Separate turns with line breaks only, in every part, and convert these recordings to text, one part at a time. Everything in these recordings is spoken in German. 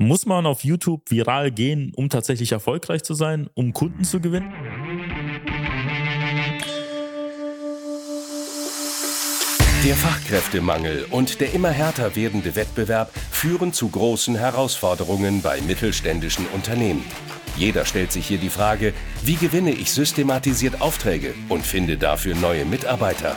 Muss man auf YouTube viral gehen, um tatsächlich erfolgreich zu sein, um Kunden zu gewinnen?
Der Fachkräftemangel und der immer härter werdende Wettbewerb führen zu großen Herausforderungen bei mittelständischen Unternehmen. Jeder stellt sich hier die Frage, wie gewinne ich systematisiert Aufträge und finde dafür neue Mitarbeiter?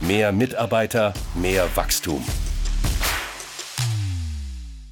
Mehr Mitarbeiter, mehr Wachstum.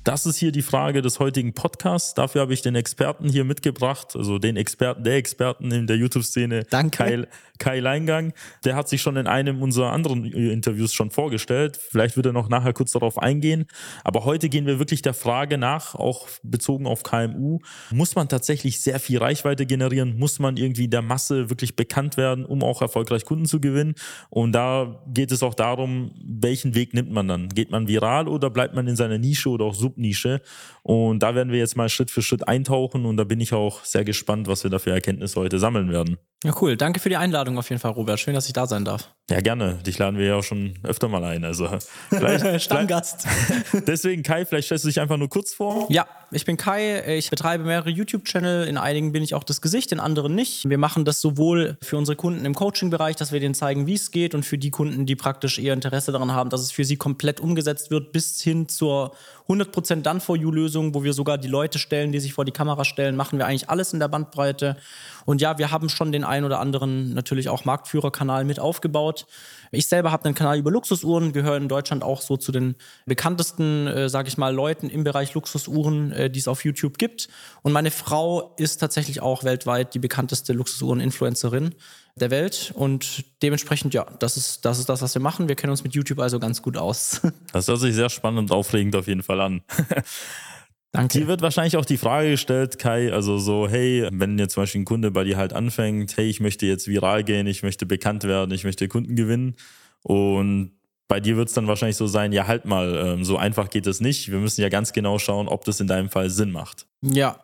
Das ist hier die Frage des heutigen Podcasts. Dafür habe ich den Experten hier mitgebracht, also den Experten der Experten in der YouTube-Szene, Kai, Kai Leingang. Der hat sich schon in einem unserer anderen Interviews schon vorgestellt. Vielleicht wird er noch nachher kurz darauf eingehen. Aber heute gehen wir wirklich der Frage nach, auch bezogen auf KMU. Muss man tatsächlich sehr viel Reichweite generieren? Muss man irgendwie der Masse wirklich bekannt werden, um auch erfolgreich Kunden zu gewinnen? Und da geht es auch darum, welchen Weg nimmt man dann? Geht man viral oder bleibt man in seiner Nische oder auch Subnische? Und da werden wir jetzt mal Schritt für Schritt eintauchen und da bin ich auch sehr gespannt, was wir da für Erkenntnisse heute sammeln werden.
Ja, cool. Danke für die Einladung auf jeden Fall, Robert. Schön, dass ich da sein darf.
Ja, gerne. Dich laden wir ja auch schon öfter mal ein. Also
Stammgast.
Deswegen, Kai, vielleicht stellst du dich einfach nur kurz vor.
Ja, ich bin Kai. Ich betreibe mehrere YouTube-Channel. In einigen bin ich auch das Gesicht, in anderen nicht. Wir machen das sowohl für unsere Kunden im Coaching-Bereich, dass wir denen zeigen, wie es geht, und für die Kunden, die praktisch eher Interesse daran haben, dass es für sie komplett umgesetzt wird, bis hin zur 100% Done-for-You-Lösung, wo wir sogar die Leute stellen, die sich vor die Kamera stellen, machen wir eigentlich alles in der Bandbreite. Und ja, wir haben schon den ein oder anderen natürlich auch Marktführerkanal mit aufgebaut. Ich selber habe einen Kanal über Luxusuhren, gehöre in Deutschland auch so zu den bekanntesten, äh, sage ich mal, Leuten im Bereich Luxusuhren, äh, die es auf YouTube gibt. Und meine Frau ist tatsächlich auch weltweit die bekannteste Luxusuhren-Influencerin der Welt und dementsprechend, ja, das ist, das ist das, was wir machen. Wir kennen uns mit YouTube also ganz gut aus.
Das hört sich sehr spannend und aufregend auf jeden Fall an. Danke. Hier wird wahrscheinlich auch die Frage gestellt, Kai, also so, hey, wenn jetzt zum Beispiel ein Kunde bei dir halt anfängt, hey, ich möchte jetzt viral gehen, ich möchte bekannt werden, ich möchte Kunden gewinnen und bei dir wird es dann wahrscheinlich so sein, ja, halt mal, ähm, so einfach geht es nicht. Wir müssen ja ganz genau schauen, ob das in deinem Fall Sinn macht.
Ja,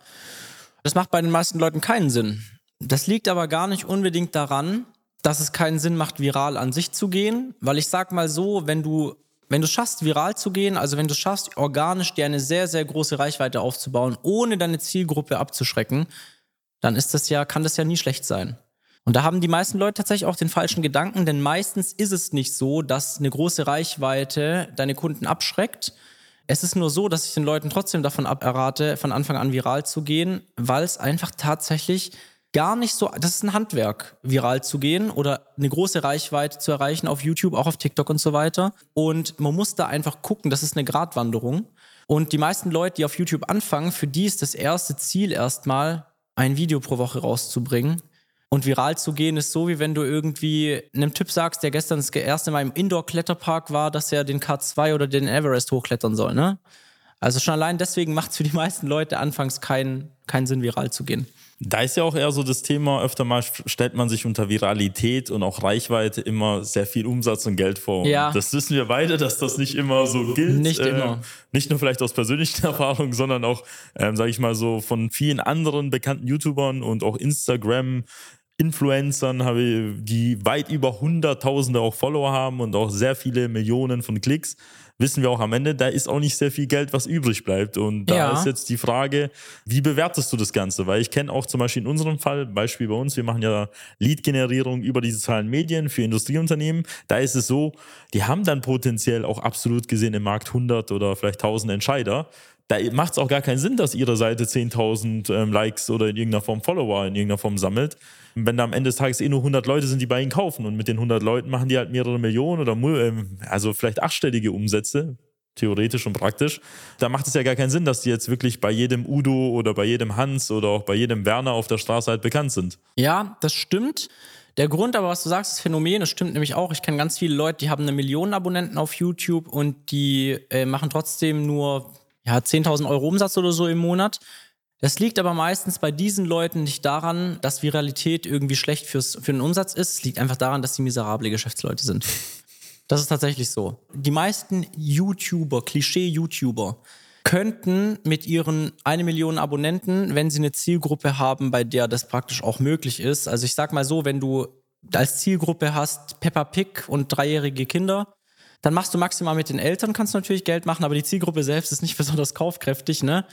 das macht bei den meisten Leuten keinen Sinn. Das liegt aber gar nicht unbedingt daran, dass es keinen Sinn macht, viral an sich zu gehen, weil ich sag mal so, wenn du wenn du schaffst, viral zu gehen, also wenn du schaffst, organisch dir eine sehr, sehr große Reichweite aufzubauen, ohne deine Zielgruppe abzuschrecken, dann ist das ja, kann das ja nie schlecht sein. Und da haben die meisten Leute tatsächlich auch den falschen Gedanken, denn meistens ist es nicht so, dass eine große Reichweite deine Kunden abschreckt. Es ist nur so, dass ich den Leuten trotzdem davon aberrate, von Anfang an viral zu gehen, weil es einfach tatsächlich gar nicht so, das ist ein Handwerk, viral zu gehen oder eine große Reichweite zu erreichen auf YouTube, auch auf TikTok und so weiter. Und man muss da einfach gucken, das ist eine Gratwanderung. Und die meisten Leute, die auf YouTube anfangen, für die ist das erste Ziel erstmal, ein Video pro Woche rauszubringen. Und viral zu gehen ist so, wie wenn du irgendwie einem Typ sagst, der gestern das erste Mal im Indoor-Kletterpark war, dass er den K2 oder den Everest hochklettern soll, ne? Also schon allein deswegen macht es für die meisten Leute anfangs keinen keinen Sinn, viral zu gehen.
Da ist ja auch eher so das Thema, öfter mal stellt man sich unter Viralität und auch Reichweite immer sehr viel Umsatz und Geld vor. Ja. Das wissen wir beide, dass das nicht immer so gilt.
Nicht immer.
Äh, nicht nur vielleicht aus persönlichen Erfahrungen, sondern auch, ähm, sage ich mal so, von vielen anderen bekannten YouTubern und auch Instagram. Influencern, habe, die weit über Hunderttausende auch Follower haben und auch sehr viele Millionen von Klicks wissen wir auch am Ende, da ist auch nicht sehr viel Geld, was übrig bleibt. Und da ja. ist jetzt die Frage, wie bewertest du das Ganze? Weil ich kenne auch zum Beispiel in unserem Fall, Beispiel bei uns, wir machen ja Lead-Generierung über die sozialen Medien für Industrieunternehmen. Da ist es so, die haben dann potenziell auch absolut gesehen im Markt 100 oder vielleicht 1000 Entscheider da macht es auch gar keinen Sinn, dass ihre Seite 10.000 ähm, Likes oder in irgendeiner Form Follower in irgendeiner Form sammelt, wenn da am Ende des Tages eh nur 100 Leute sind, die bei ihnen kaufen und mit den 100 Leuten machen die halt mehrere Millionen oder ähm, also vielleicht achtstellige Umsätze, theoretisch und praktisch. Da macht es ja gar keinen Sinn, dass die jetzt wirklich bei jedem Udo oder bei jedem Hans oder auch bei jedem Werner auf der Straße halt bekannt sind.
Ja, das stimmt. Der Grund aber, was du sagst, das Phänomen, das stimmt nämlich auch. Ich kenne ganz viele Leute, die haben eine Million Abonnenten auf YouTube und die äh, machen trotzdem nur ja, 10.000 Euro Umsatz oder so im Monat. Das liegt aber meistens bei diesen Leuten nicht daran, dass Viralität irgendwie schlecht fürs, für den Umsatz ist. Es liegt einfach daran, dass sie miserable Geschäftsleute sind. Das ist tatsächlich so. Die meisten YouTuber, Klischee-YouTuber, könnten mit ihren eine Million Abonnenten, wenn sie eine Zielgruppe haben, bei der das praktisch auch möglich ist. Also ich sag mal so, wenn du als Zielgruppe hast Peppa Pig und dreijährige Kinder, dann machst du maximal mit den Eltern, kannst natürlich Geld machen, aber die Zielgruppe selbst ist nicht besonders kaufkräftig, ne?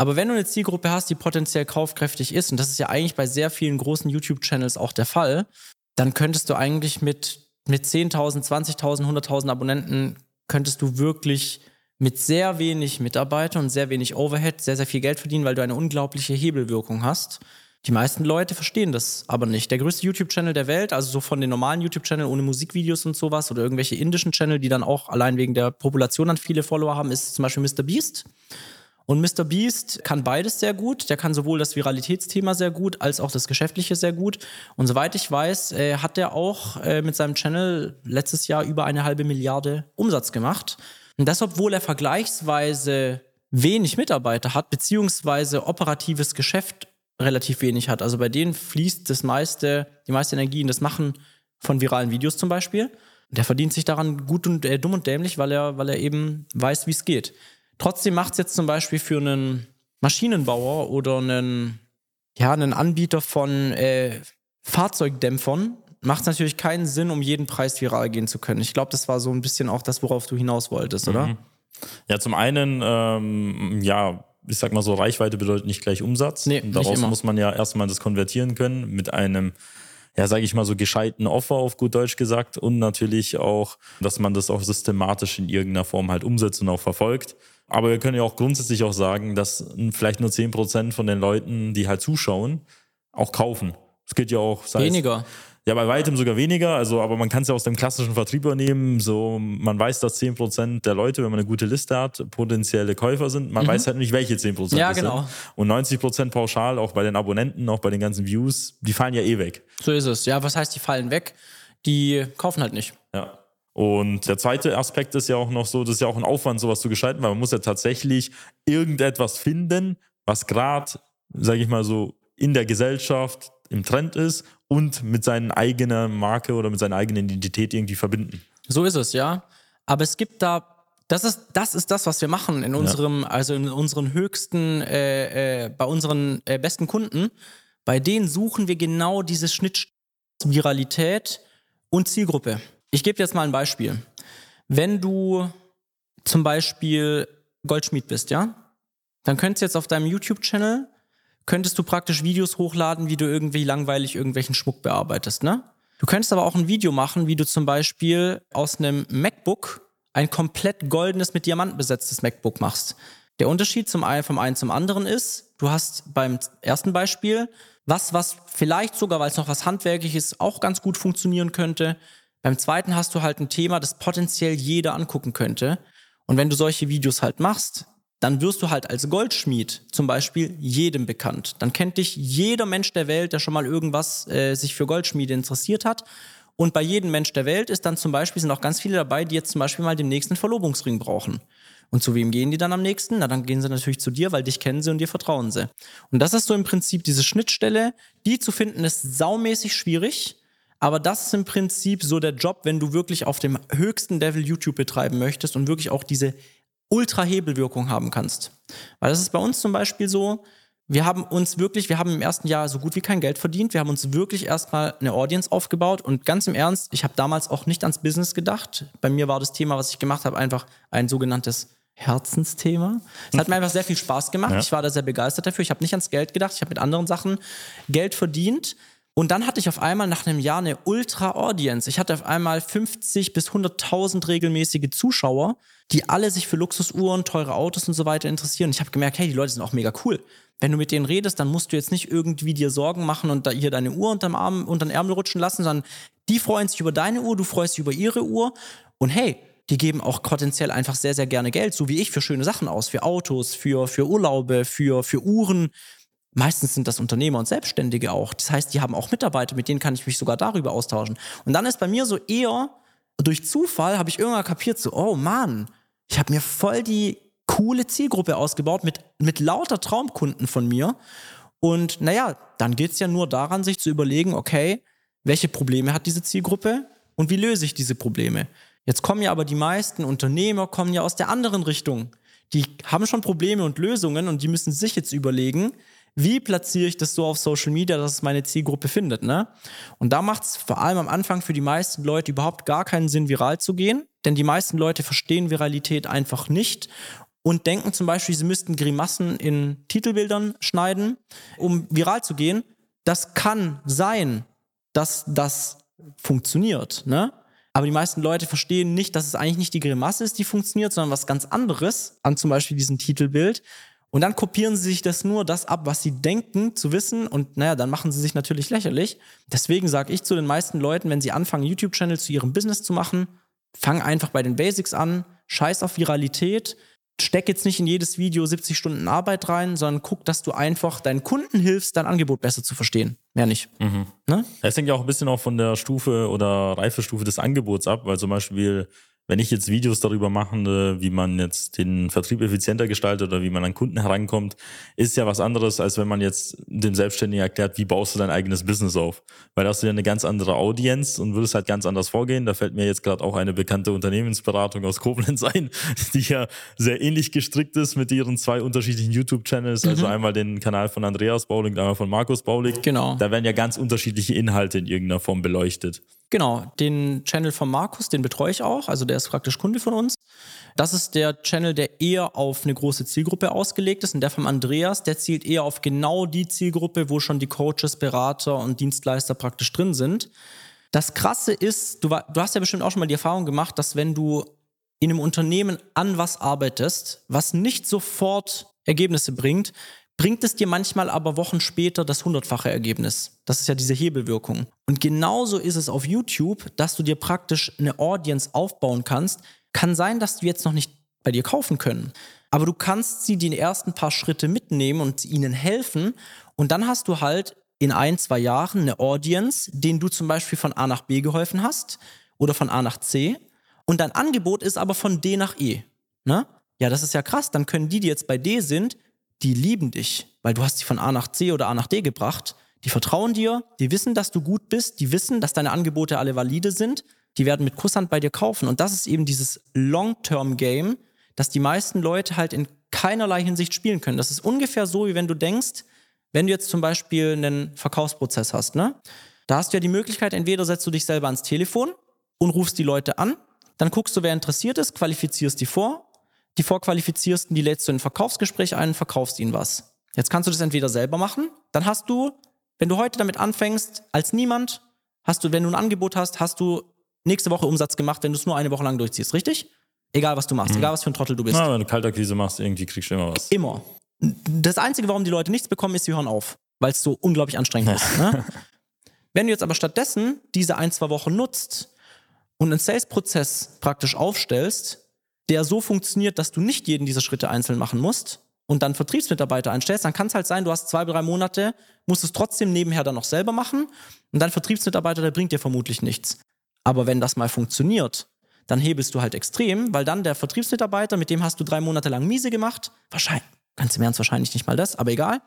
Aber wenn du eine Zielgruppe hast, die potenziell kaufkräftig ist, und das ist ja eigentlich bei sehr vielen großen YouTube-Channels auch der Fall, dann könntest du eigentlich mit, mit 10.000, 20.000, 100.000 Abonnenten, könntest du wirklich mit sehr wenig Mitarbeitern und sehr wenig Overhead sehr, sehr viel Geld verdienen, weil du eine unglaubliche Hebelwirkung hast. Die meisten Leute verstehen das aber nicht. Der größte YouTube-Channel der Welt, also so von den normalen YouTube-Channel ohne Musikvideos und sowas oder irgendwelche indischen Channel, die dann auch allein wegen der Population dann viele Follower haben, ist zum Beispiel Mr. Beast. Und Mr. Beast kann beides sehr gut. Der kann sowohl das Viralitätsthema sehr gut, als auch das Geschäftliche sehr gut. Und soweit ich weiß, äh, hat er auch äh, mit seinem Channel letztes Jahr über eine halbe Milliarde Umsatz gemacht. Und das, obwohl er vergleichsweise wenig Mitarbeiter hat, beziehungsweise operatives Geschäft relativ wenig hat. Also bei denen fließt das meiste, die meiste Energie in das Machen von viralen Videos zum Beispiel. Der verdient sich daran gut und äh, dumm und dämlich, weil er, weil er eben weiß, wie es geht. Trotzdem macht es jetzt zum Beispiel für einen Maschinenbauer oder einen, ja, einen Anbieter von äh, Fahrzeugdämpfern, macht es natürlich keinen Sinn, um jeden Preis viral gehen zu können. Ich glaube, das war so ein bisschen auch das, worauf du hinaus wolltest, oder? Mhm.
Ja, zum einen, ähm, ja, ich sag mal so, Reichweite bedeutet nicht gleich Umsatz. Nee, und daraus muss man ja erstmal das konvertieren können mit einem, ja, sage ich mal so, gescheiten Offer auf gut Deutsch gesagt und natürlich auch, dass man das auch systematisch in irgendeiner Form halt umsetzt und auch verfolgt. Aber wir können ja auch grundsätzlich auch sagen, dass vielleicht nur 10% von den Leuten, die halt zuschauen, auch kaufen. Es geht ja auch,
Weniger.
Es, ja, bei weitem sogar weniger. Also, aber man kann es ja aus dem klassischen Vertrieb übernehmen. So, man weiß, dass 10% der Leute, wenn man eine gute Liste hat, potenzielle Käufer sind. Man mhm. weiß halt nicht, welche 10%
ja, genau.
sind. Und 90% pauschal, auch bei den Abonnenten, auch bei den ganzen Views, die fallen ja eh weg.
So ist es. Ja, was heißt, die fallen weg? Die kaufen halt nicht.
Ja. Und der zweite Aspekt ist ja auch noch so, das ist ja auch ein Aufwand, sowas zu gestalten, weil man muss ja tatsächlich irgendetwas finden, was gerade, sage ich mal so, in der Gesellschaft im Trend ist und mit seiner eigenen Marke oder mit seiner eigenen Identität irgendwie verbinden.
So ist es, ja. Aber es gibt da das ist, das ist das, was wir machen in unserem, ja. also in unseren höchsten, äh, äh, bei unseren äh, besten Kunden. Bei denen suchen wir genau diese Schnittstelle Viralität und Zielgruppe. Ich gebe jetzt mal ein Beispiel. Wenn du zum Beispiel Goldschmied bist, ja, dann könntest du jetzt auf deinem YouTube-Channel könntest du praktisch Videos hochladen, wie du irgendwie langweilig irgendwelchen Schmuck bearbeitest, ne? Du könntest aber auch ein Video machen, wie du zum Beispiel aus einem MacBook ein komplett goldenes mit Diamanten besetztes MacBook machst. Der Unterschied zum einen vom einen zum anderen ist, du hast beim ersten Beispiel was, was vielleicht sogar, weil es noch was handwerkliches auch ganz gut funktionieren könnte. Beim zweiten hast du halt ein Thema, das potenziell jeder angucken könnte. Und wenn du solche Videos halt machst, dann wirst du halt als Goldschmied zum Beispiel jedem bekannt. Dann kennt dich jeder Mensch der Welt, der schon mal irgendwas äh, sich für Goldschmiede interessiert hat. Und bei jedem Mensch der Welt ist dann zum Beispiel, sind auch ganz viele dabei, die jetzt zum Beispiel mal den nächsten Verlobungsring brauchen. Und zu wem gehen die dann am nächsten? Na, dann gehen sie natürlich zu dir, weil dich kennen sie und dir vertrauen sie. Und das ist so im Prinzip diese Schnittstelle, die zu finden ist saumäßig schwierig. Aber das ist im Prinzip so der Job, wenn du wirklich auf dem höchsten Level YouTube betreiben möchtest und wirklich auch diese Ultra-Hebelwirkung haben kannst. Weil das ist bei uns zum Beispiel so, wir haben uns wirklich, wir haben im ersten Jahr so gut wie kein Geld verdient. Wir haben uns wirklich erstmal eine Audience aufgebaut und ganz im Ernst, ich habe damals auch nicht ans Business gedacht. Bei mir war das Thema, was ich gemacht habe, einfach ein sogenanntes Herzensthema. Es hat mir einfach sehr viel Spaß gemacht. Ja. Ich war da sehr begeistert dafür. Ich habe nicht ans Geld gedacht. Ich habe mit anderen Sachen Geld verdient. Und dann hatte ich auf einmal nach einem Jahr eine Ultra-Audience. Ich hatte auf einmal 50 bis 100.000 regelmäßige Zuschauer, die alle sich für Luxusuhren, teure Autos und so weiter interessieren. Ich habe gemerkt, hey, die Leute sind auch mega cool. Wenn du mit denen redest, dann musst du jetzt nicht irgendwie dir Sorgen machen und da hier deine Uhr unterm Arm, unter den Ärmel rutschen lassen, sondern die freuen sich über deine Uhr, du freust dich über ihre Uhr. Und hey, die geben auch potenziell einfach sehr, sehr gerne Geld, so wie ich, für schöne Sachen aus, für Autos, für, für Urlaube, für, für Uhren. Meistens sind das Unternehmer und Selbstständige auch. Das heißt, die haben auch Mitarbeiter, mit denen kann ich mich sogar darüber austauschen. Und dann ist bei mir so eher durch Zufall habe ich irgendwann kapiert, so, oh Mann, ich habe mir voll die coole Zielgruppe ausgebaut mit, mit lauter Traumkunden von mir. Und naja, dann geht es ja nur daran, sich zu überlegen, okay, welche Probleme hat diese Zielgruppe und wie löse ich diese Probleme? Jetzt kommen ja aber die meisten Unternehmer kommen ja aus der anderen Richtung. Die haben schon Probleme und Lösungen und die müssen sich jetzt überlegen, wie platziere ich das so auf Social Media, dass es meine Zielgruppe findet. Ne? Und da macht es vor allem am Anfang für die meisten Leute überhaupt gar keinen Sinn, viral zu gehen, denn die meisten Leute verstehen Viralität einfach nicht und denken zum Beispiel, sie müssten Grimassen in Titelbildern schneiden, um viral zu gehen. Das kann sein, dass das funktioniert. Ne? Aber die meisten Leute verstehen nicht, dass es eigentlich nicht die Grimasse ist, die funktioniert, sondern was ganz anderes an zum Beispiel diesem Titelbild. Und dann kopieren sie sich das nur das ab, was sie denken zu wissen. Und naja, dann machen sie sich natürlich lächerlich. Deswegen sage ich zu den meisten Leuten, wenn sie anfangen, YouTube-Channel zu ihrem Business zu machen, fang einfach bei den Basics an, scheiß auf Viralität, steck jetzt nicht in jedes Video 70 Stunden Arbeit rein, sondern guck, dass du einfach deinen Kunden hilfst, dein Angebot besser zu verstehen. Mehr nicht. Mhm.
Ne? Es hängt ja auch ein bisschen auch von der Stufe oder Reifestufe des Angebots ab, weil zum Beispiel wenn ich jetzt Videos darüber mache, wie man jetzt den Vertrieb effizienter gestaltet oder wie man an Kunden herankommt, ist ja was anderes, als wenn man jetzt dem Selbstständigen erklärt, wie baust du dein eigenes Business auf. Weil da hast du ja eine ganz andere Audience und würdest halt ganz anders vorgehen. Da fällt mir jetzt gerade auch eine bekannte Unternehmensberatung aus Koblenz ein, die ja sehr ähnlich gestrickt ist mit ihren zwei unterschiedlichen YouTube-Channels. Also mhm. Also einmal den Kanal von Andreas Baulig einmal von Markus Baulig.
Genau.
Da werden ja ganz unterschiedliche Inhalte in irgendeiner Form beleuchtet.
Genau, den Channel von Markus, den betreue ich auch. Also der ist praktisch Kunde von uns. Das ist der Channel, der eher auf eine große Zielgruppe ausgelegt ist. Und der von Andreas, der zielt eher auf genau die Zielgruppe, wo schon die Coaches, Berater und Dienstleister praktisch drin sind. Das Krasse ist, du, du hast ja bestimmt auch schon mal die Erfahrung gemacht, dass wenn du in einem Unternehmen an was arbeitest, was nicht sofort Ergebnisse bringt, bringt es dir manchmal aber Wochen später das hundertfache Ergebnis. Das ist ja diese Hebelwirkung. Und genauso ist es auf YouTube, dass du dir praktisch eine Audience aufbauen kannst. Kann sein, dass du jetzt noch nicht bei dir kaufen können. Aber du kannst sie die ersten paar Schritte mitnehmen und ihnen helfen. Und dann hast du halt in ein, zwei Jahren eine Audience, denen du zum Beispiel von A nach B geholfen hast oder von A nach C. Und dein Angebot ist aber von D nach E. Ne? Ja, das ist ja krass. Dann können die, die jetzt bei D sind, die lieben dich, weil du hast sie von A nach C oder A nach D gebracht. Die vertrauen dir, die wissen, dass du gut bist, die wissen, dass deine Angebote alle valide sind, die werden mit Kusshand bei dir kaufen. Und das ist eben dieses Long-Term-Game, das die meisten Leute halt in keinerlei Hinsicht spielen können. Das ist ungefähr so, wie wenn du denkst, wenn du jetzt zum Beispiel einen Verkaufsprozess hast, ne? Da hast du ja die Möglichkeit, entweder setzt du dich selber ans Telefon und rufst die Leute an, dann guckst du, wer interessiert ist, qualifizierst die vor die Vorqualifiziersten, die lädst du in ein Verkaufsgespräch ein verkaufst ihnen was. Jetzt kannst du das entweder selber machen, dann hast du, wenn du heute damit anfängst, als niemand, hast du, wenn du ein Angebot hast, hast du nächste Woche Umsatz gemacht, wenn du es nur eine Woche lang durchziehst, richtig? Egal, was du machst, mhm. egal, was für ein Trottel du bist.
Na, wenn du Kaltakquise machst, irgendwie kriegst du immer was.
Immer. Das Einzige, warum die Leute nichts bekommen, ist, sie hören auf, weil es so unglaublich anstrengend ist. Ne? Wenn du jetzt aber stattdessen diese ein, zwei Wochen nutzt und einen Sales-Prozess praktisch aufstellst, der so funktioniert, dass du nicht jeden dieser Schritte einzeln machen musst und dann Vertriebsmitarbeiter einstellst, dann kann es halt sein, du hast zwei, drei Monate, musst es trotzdem nebenher dann noch selber machen und dann Vertriebsmitarbeiter, der bringt dir vermutlich nichts. Aber wenn das mal funktioniert, dann hebelst du halt extrem, weil dann der Vertriebsmitarbeiter, mit dem hast du drei Monate lang miese gemacht, wahrscheinlich, ganz im Ernst wahrscheinlich nicht mal das, aber egal,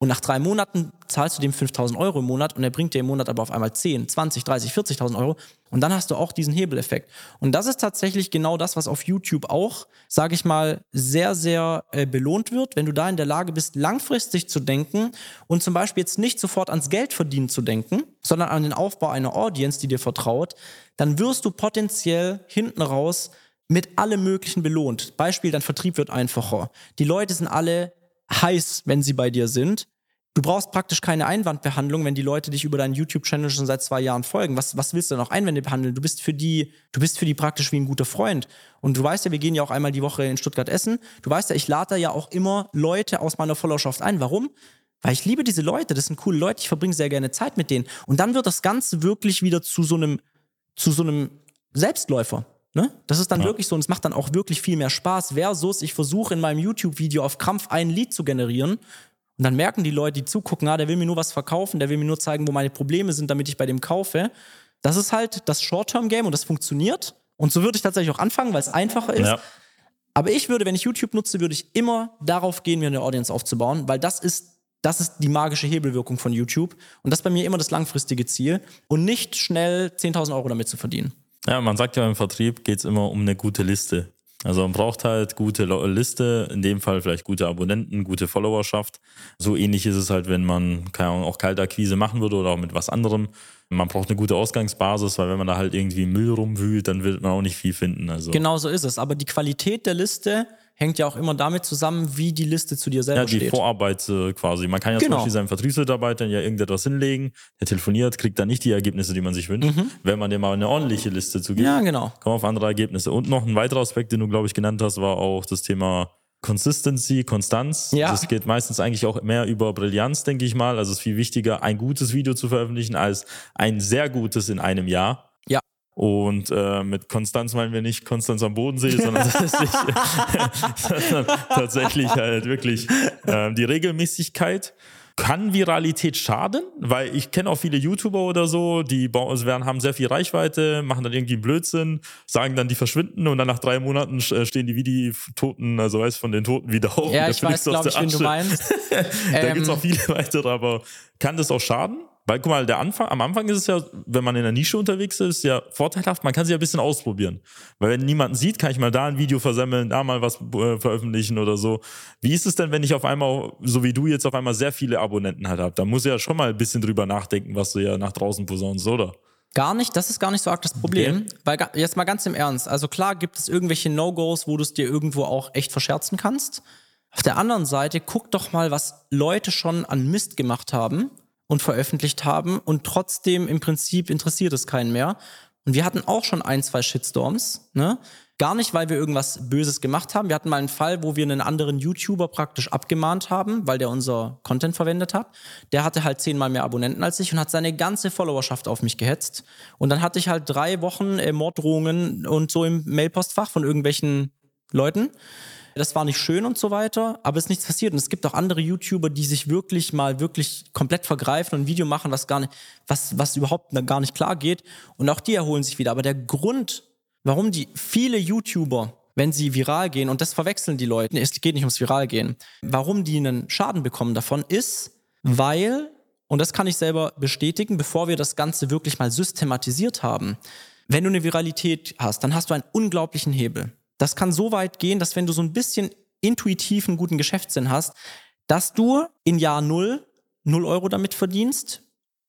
und nach drei Monaten zahlst du dem 5000 Euro im Monat und er bringt dir im Monat aber auf einmal 10, 20, 30, 40.000 Euro. Und dann hast du auch diesen Hebeleffekt. Und das ist tatsächlich genau das, was auf YouTube auch, sage ich mal, sehr, sehr äh, belohnt wird, wenn du da in der Lage bist, langfristig zu denken und zum Beispiel jetzt nicht sofort ans Geld verdienen zu denken, sondern an den Aufbau einer Audience, die dir vertraut, dann wirst du potenziell hinten raus mit allem Möglichen belohnt. Beispiel, dein Vertrieb wird einfacher. Die Leute sind alle heiß, wenn sie bei dir sind. Du brauchst praktisch keine Einwandbehandlung, wenn die Leute dich über deinen YouTube-Channel schon seit zwei Jahren folgen. Was, was willst du noch Einwände behandeln? Du bist für die, du bist für die praktisch wie ein guter Freund. Und du weißt ja, wir gehen ja auch einmal die Woche in Stuttgart essen. Du weißt ja, ich lade ja auch immer Leute aus meiner Followerschaft ein. Warum? Weil ich liebe diese Leute, das sind coole Leute, ich verbringe sehr gerne Zeit mit denen. Und dann wird das Ganze wirklich wieder zu so einem, zu so einem Selbstläufer. Ne? Das ist dann ja. wirklich so und es macht dann auch wirklich viel mehr Spaß. Versus, ich versuche in meinem YouTube-Video auf Krampf ein Lied zu generieren und dann merken die Leute, die zugucken, ah, der will mir nur was verkaufen, der will mir nur zeigen, wo meine Probleme sind, damit ich bei dem kaufe. Das ist halt das Short-Term-Game und das funktioniert. Und so würde ich tatsächlich auch anfangen, weil es einfacher ist. Ja. Aber ich würde, wenn ich YouTube nutze, würde ich immer darauf gehen, mir eine Audience aufzubauen, weil das ist, das ist die magische Hebelwirkung von YouTube. Und das ist bei mir immer das langfristige Ziel und nicht schnell 10.000 Euro damit zu verdienen.
Ja, man sagt ja im Vertrieb geht es immer um eine gute Liste. Also man braucht halt gute Liste, in dem Fall vielleicht gute Abonnenten, gute Followerschaft. So ähnlich ist es halt, wenn man keine Ahnung, auch Kaltakquise machen würde oder auch mit was anderem. Man braucht eine gute Ausgangsbasis, weil wenn man da halt irgendwie Müll rumwühlt, dann wird man auch nicht viel finden. Also.
Genau so ist es. Aber die Qualität der Liste hängt ja auch immer damit zusammen, wie die Liste zu dir selber steht. Ja, die
steht. Vorarbeit äh, quasi. Man kann ja genau. zum Beispiel seinem Vertriebsmitarbeiter ja irgendetwas hinlegen, der telefoniert, kriegt dann nicht die Ergebnisse, die man sich wünscht. Mhm. Wenn man dem mal eine ordentliche Liste zugibt,
ja, genau.
kommen auf andere Ergebnisse. Und noch ein weiterer Aspekt, den du, glaube ich, genannt hast, war auch das Thema Consistency, Konstanz. Ja. Das geht meistens eigentlich auch mehr über Brillanz, denke ich mal. Also es ist viel wichtiger, ein gutes Video zu veröffentlichen, als ein sehr gutes in einem Jahr. Und äh, mit Konstanz meinen wir nicht Konstanz am Bodensee, sondern tatsächlich, sondern tatsächlich halt wirklich äh, die Regelmäßigkeit. Kann Viralität schaden? Weil ich kenne auch viele YouTuber oder so, die also werden, haben sehr viel Reichweite, machen dann irgendwie Blödsinn, sagen dann, die verschwinden und dann nach drei Monaten äh, stehen die wie die Toten, also weiß von den Toten wieder auf.
Ja, ich weiß, glaube ich, wen du meinst.
da ähm, gibt es auch viele weitere, aber kann das auch schaden? Weil, guck mal, der Anfang, am Anfang ist es ja, wenn man in der Nische unterwegs ist, ja vorteilhaft, man kann sich ja ein bisschen ausprobieren. Weil wenn niemanden sieht, kann ich mal da ein Video versammeln, da mal was äh, veröffentlichen oder so. Wie ist es denn, wenn ich auf einmal, so wie du jetzt auf einmal sehr viele Abonnenten halt habe? Da muss ja schon mal ein bisschen drüber nachdenken, was du ja nach draußen posaunst, oder?
Gar nicht, das ist gar nicht so arg das Problem. Okay. Weil jetzt mal ganz im Ernst, also klar gibt es irgendwelche No-Gos, wo du es dir irgendwo auch echt verscherzen kannst. Auf der anderen Seite, guck doch mal, was Leute schon an Mist gemacht haben und veröffentlicht haben und trotzdem im Prinzip interessiert es keinen mehr. Und wir hatten auch schon ein, zwei Shitstorms, ne? Gar nicht, weil wir irgendwas Böses gemacht haben. Wir hatten mal einen Fall, wo wir einen anderen YouTuber praktisch abgemahnt haben, weil der unser Content verwendet hat. Der hatte halt zehnmal mehr Abonnenten als ich und hat seine ganze Followerschaft auf mich gehetzt. Und dann hatte ich halt drei Wochen äh, Morddrohungen und so im Mailpostfach von irgendwelchen Leuten das war nicht schön und so weiter, aber es ist nichts passiert. Und es gibt auch andere YouTuber, die sich wirklich mal wirklich komplett vergreifen und ein Video machen, was gar nicht, was, was überhaupt gar nicht klar geht. Und auch die erholen sich wieder. Aber der Grund, warum die viele YouTuber wenn sie viral gehen, und das verwechseln die Leute, es geht nicht ums Viral gehen, warum die einen Schaden bekommen davon, ist, weil, und das kann ich selber bestätigen, bevor wir das Ganze wirklich mal systematisiert haben, wenn du eine Viralität hast, dann hast du einen unglaublichen Hebel. Das kann so weit gehen, dass wenn du so ein bisschen intuitiv einen guten Geschäftssinn hast, dass du in Jahr null null Euro damit verdienst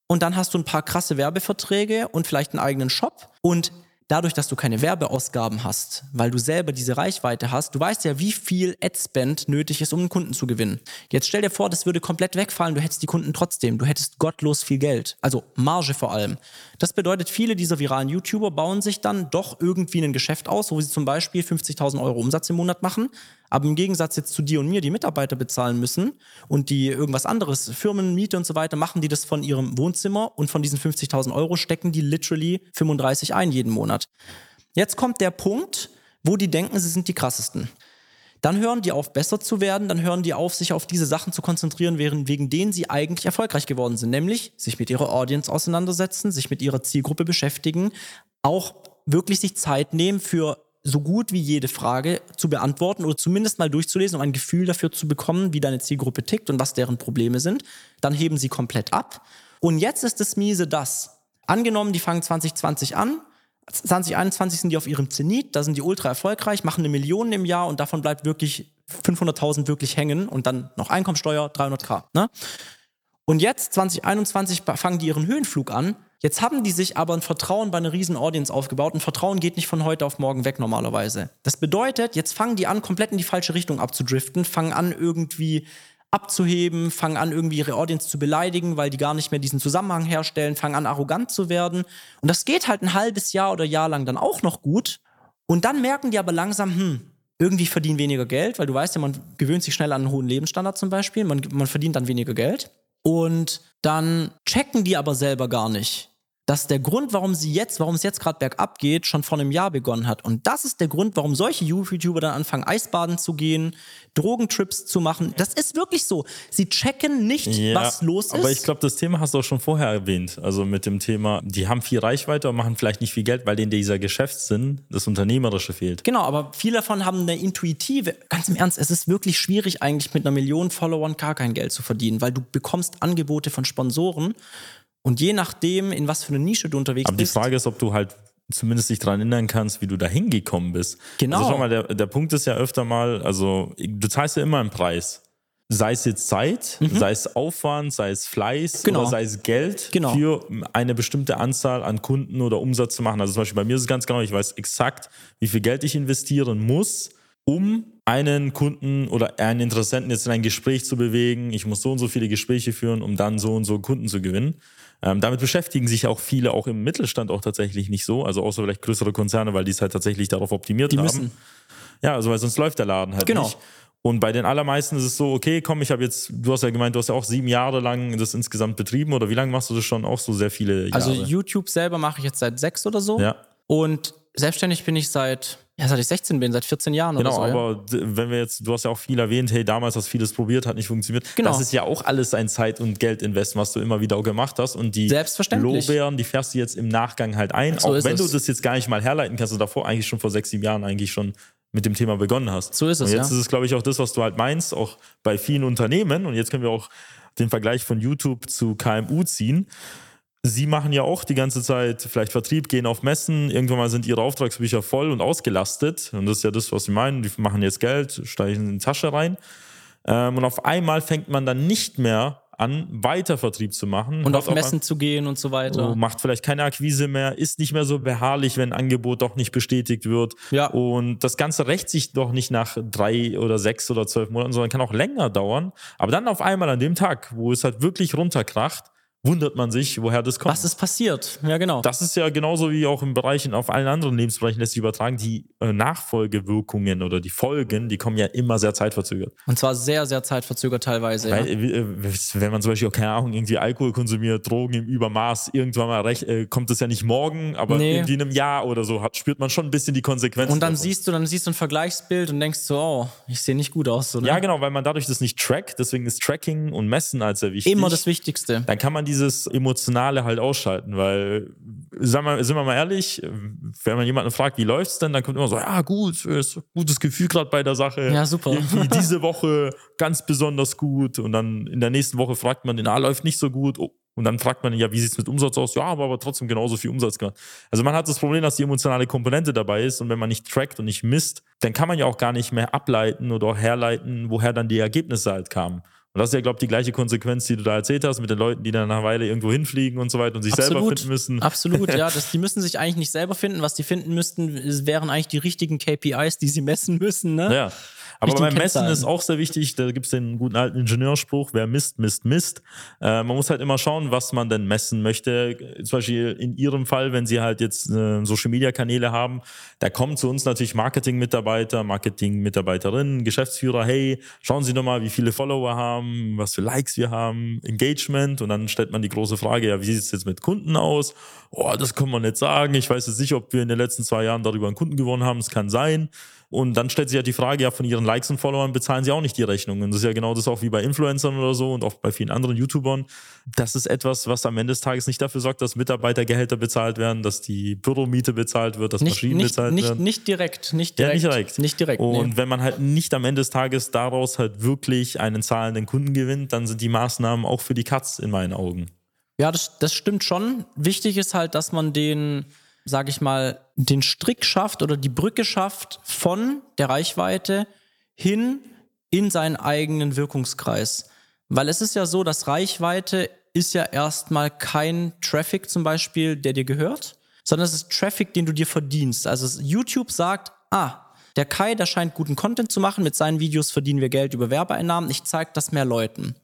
und dann hast du ein paar krasse Werbeverträge und vielleicht einen eigenen Shop und dadurch, dass du keine Werbeausgaben hast, weil du selber diese Reichweite hast, du weißt ja, wie viel Adspend nötig ist, um einen Kunden zu gewinnen. Jetzt stell dir vor, das würde komplett wegfallen, du hättest die Kunden trotzdem, du hättest gottlos viel Geld, also Marge vor allem. Das bedeutet, viele dieser viralen YouTuber bauen sich dann doch irgendwie ein Geschäft aus, wo sie zum Beispiel 50.000 Euro Umsatz im Monat machen, aber im Gegensatz jetzt zu dir und mir, die Mitarbeiter bezahlen müssen und die irgendwas anderes, Firmenmiete und so weiter, machen die das von ihrem Wohnzimmer und von diesen 50.000 Euro stecken die literally 35 ein jeden Monat. Jetzt kommt der Punkt, wo die denken, sie sind die krassesten. Dann hören die auf, besser zu werden, dann hören die auf, sich auf diese Sachen zu konzentrieren, wegen denen sie eigentlich erfolgreich geworden sind, nämlich sich mit ihrer Audience auseinandersetzen, sich mit ihrer Zielgruppe beschäftigen, auch wirklich sich Zeit nehmen für so gut wie jede Frage zu beantworten oder zumindest mal durchzulesen, um ein Gefühl dafür zu bekommen, wie deine Zielgruppe tickt und was deren Probleme sind. Dann heben sie komplett ab. Und jetzt ist das miese das. Angenommen, die fangen 2020 an, 2021 sind die auf ihrem Zenit, da sind die ultra erfolgreich, machen eine Million im Jahr und davon bleibt wirklich 500.000 wirklich hängen und dann noch Einkommensteuer 300k. Ne? Und jetzt, 2021, fangen die ihren Höhenflug an. Jetzt haben die sich aber ein Vertrauen bei einer riesen Audience aufgebaut. Ein Vertrauen geht nicht von heute auf morgen weg normalerweise. Das bedeutet, jetzt fangen die an, komplett in die falsche Richtung abzudriften, fangen an irgendwie abzuheben, fangen an, irgendwie ihre Audience zu beleidigen, weil die gar nicht mehr diesen Zusammenhang herstellen, fangen an, arrogant zu werden. Und das geht halt ein halbes Jahr oder Jahr lang dann auch noch gut. Und dann merken die aber langsam, hm, irgendwie verdienen weniger Geld, weil du weißt ja, man gewöhnt sich schnell an einen hohen Lebensstandard zum Beispiel, man, man verdient dann weniger Geld. Und dann checken die aber selber gar nicht, dass der Grund, warum sie jetzt, warum es jetzt gerade bergab geht, schon vor einem Jahr begonnen hat. Und das ist der Grund, warum solche YouTuber dann anfangen, Eisbaden zu gehen, Drogentrips zu machen. Das ist wirklich so. Sie checken nicht, ja, was los ist.
Aber ich glaube, das Thema hast du auch schon vorher erwähnt. Also mit dem Thema, die haben viel Reichweite und machen vielleicht nicht viel Geld, weil denen dieser Geschäftssinn, das Unternehmerische fehlt.
Genau, aber viele davon haben eine intuitive, ganz im Ernst, es ist wirklich schwierig eigentlich mit einer Million Followern gar kein Geld zu verdienen, weil du bekommst Angebote von Sponsoren und je nachdem, in was für eine Nische du unterwegs
Aber
bist.
Aber die Frage ist, ob du halt zumindest dich daran erinnern kannst, wie du da hingekommen bist.
Genau.
Also schau mal, der, der Punkt ist ja öfter mal, also du zahlst ja immer einen Preis. Sei es jetzt Zeit, mhm. sei es Aufwand, sei es Fleiß genau. oder sei es Geld
genau.
für eine bestimmte Anzahl an Kunden oder Umsatz zu machen. Also zum Beispiel bei mir ist es ganz genau, ich weiß exakt, wie viel Geld ich investieren muss, um einen Kunden oder einen Interessenten jetzt in ein Gespräch zu bewegen. Ich muss so und so viele Gespräche führen, um dann so und so Kunden zu gewinnen. Ähm, damit beschäftigen sich auch viele, auch im Mittelstand auch tatsächlich nicht so, also außer vielleicht größere Konzerne, weil die es halt tatsächlich darauf optimiert
die
haben.
Müssen.
Ja, also weil sonst läuft der Laden halt
genau.
nicht. Und bei den allermeisten ist es so, okay, komm, ich habe jetzt, du hast ja gemeint, du hast ja auch sieben Jahre lang das insgesamt betrieben oder wie lange machst du das schon? Auch so sehr viele Jahre?
Also YouTube selber mache ich jetzt seit sechs oder so.
Ja.
Und selbstständig bin ich seit ja, seit ich 16 bin, seit 14 Jahren
genau,
oder
so. Genau, aber ja. wenn wir jetzt, du hast ja auch viel erwähnt, hey, damals hast du vieles probiert, hat nicht funktioniert.
Genau.
Das ist ja auch alles ein Zeit- und Geldinvest, was du immer wieder auch gemacht hast. Und die Lorbeeren, die fährst du jetzt im Nachgang halt ein.
So
auch wenn
es.
du das jetzt gar nicht mal herleiten kannst und davor eigentlich schon vor sechs, sieben Jahren eigentlich schon mit dem Thema begonnen hast.
So ist es.
Und jetzt
ja.
ist es, glaube ich, auch das, was du halt meinst, auch bei vielen Unternehmen. Und jetzt können wir auch den Vergleich von YouTube zu KMU ziehen. Sie machen ja auch die ganze Zeit vielleicht Vertrieb, gehen auf Messen. Irgendwann mal sind ihre Auftragsbücher voll und ausgelastet. Und das ist ja das, was sie meinen. Die machen jetzt Geld, steigen in die Tasche rein. Ähm, und auf einmal fängt man dann nicht mehr an, weiter Vertrieb zu machen.
Und auf Messen zu gehen und so weiter.
Oh, macht vielleicht keine Akquise mehr, ist nicht mehr so beharrlich, wenn ein Angebot doch nicht bestätigt wird.
Ja.
Und das Ganze rächt sich doch nicht nach drei oder sechs oder zwölf Monaten, sondern kann auch länger dauern. Aber dann auf einmal an dem Tag, wo es halt wirklich runterkracht, wundert man sich, woher das kommt.
Was ist passiert? Ja, genau.
Das ist ja genauso wie auch im Bereichen, auf allen anderen Lebensbereichen lässt sich übertragen. Die äh, Nachfolgewirkungen oder die Folgen, die kommen ja immer sehr zeitverzögert.
Und zwar sehr, sehr zeitverzögert teilweise.
Weil,
ja.
äh, wenn man zum Beispiel, keine Ahnung, irgendwie Alkohol konsumiert, Drogen im Übermaß, irgendwann mal recht, äh, kommt es ja nicht morgen, aber
Nee.
irgendwie in einem Jahr oder so hat, spürt man schon ein bisschen die Konsequenzen.
Und dann
davon.
siehst du, dann siehst du ein Vergleichsbild und denkst so, oh, ich sehe nicht gut aus. So, ne?
Ja, genau, weil man dadurch das nicht trackt, deswegen ist Tracking und Messen als sehr wichtig.
Immer das Wichtigste.
dann kann man dieses Emotionale halt ausschalten, weil, sagen wir, sind wir mal ehrlich, wenn man jemanden fragt, wie läuft's denn, dann kommt immer so, ja gut, ist ein gutes Gefühl gerade bei der Sache.
Ja, super.
Irgendwie diese Woche ganz besonders gut und dann in der nächsten Woche fragt man den, ah, läuft nicht so gut. Oh, Und dann fragt man, ja, wie sieht's mit Umsatz aus? Ja, aber, aber trotzdem genauso viel Umsatz gemacht. Also man hat das Problem, dass die emotionale Komponente dabei ist und wenn man nicht trackt und nicht misst, dann kann man ja auch gar nicht mehr ableiten oder herleiten, woher dann die Ergebnisse halt kamen. Und das ist ja, glaube ich, die gleiche Konsequenz, die du da erzählt hast, mit den Leuten, die dann nach einer Weile irgendwo hinfliegen und so weiter und sich selber finden müssen.
Absolut, ja. Das, die müssen sich eigentlich nicht selber finden. Was die finden müssten, wären eigentlich die richtigen KPIs, die sie messen müssen. Ne?
Ja. Aber beim Messen ist auch sehr wichtig, da gibt es den guten alten Ingenieurspruch, wer misst, misst, misst. Äh, man muss halt immer schauen, was man denn messen möchte. Zum Beispiel in Ihrem Fall, wenn Sie halt jetzt äh, Social-Media-Kanäle haben, da kommen zu uns natürlich Marketing-Mitarbeiter, Marketing-Mitarbeiterinnen, Geschäftsführer, hey, schauen Sie doch mal, wie viele Follower haben, was für Likes wir haben, Engagement und dann stellt man die große Frage, ja, wie sieht es jetzt mit Kunden aus? Oh, das kann man nicht sagen. Ich weiß jetzt nicht, ob wir in den letzten zwei Jahren darüber einen Kunden gewonnen haben. Es kann sein. Und dann stellt sich ja die Frage, ja, von ihren Likes und Followern bezahlen sie auch nicht die Rechnung. Und das ist ja genau das auch wie bei Influencern oder so und auch bei vielen anderen YouTubern. Das ist etwas, was am Ende des Tages nicht dafür sorgt, dass Mitarbeitergehälter bezahlt werden, dass die Büromiete bezahlt wird, dass
Nicht,
Maschinen
nicht,
bezahlt
nicht,
werden.
nicht direkt, nicht
Ja,
direkt.
nicht direkt.
Nicht direkt.
Und
nee.
wenn man halt nicht am Ende des Tages daraus halt wirklich einen zahlenden Kunden gewinnt, dann sind die Maßnahmen auch für die Katz in meinen Augen.
Ja, das, das stimmt schon. Wichtig ist halt, dass man den, sag ich mal, den Strick schafft oder die Brücke schafft von der Reichweite hin in seinen eigenen Wirkungskreis. Weil es ist ja so, dass Reichweite ist ja erstmal kein Traffic zum Beispiel, der dir gehört, sondern es ist Traffic, den du dir verdienst. Also YouTube sagt, ah, Der Kai, der scheint guten Content zu machen. Mit seinen Videos verdienen wir Geld über Werbeeinnahmen. Ich zeige das mehr Leuten.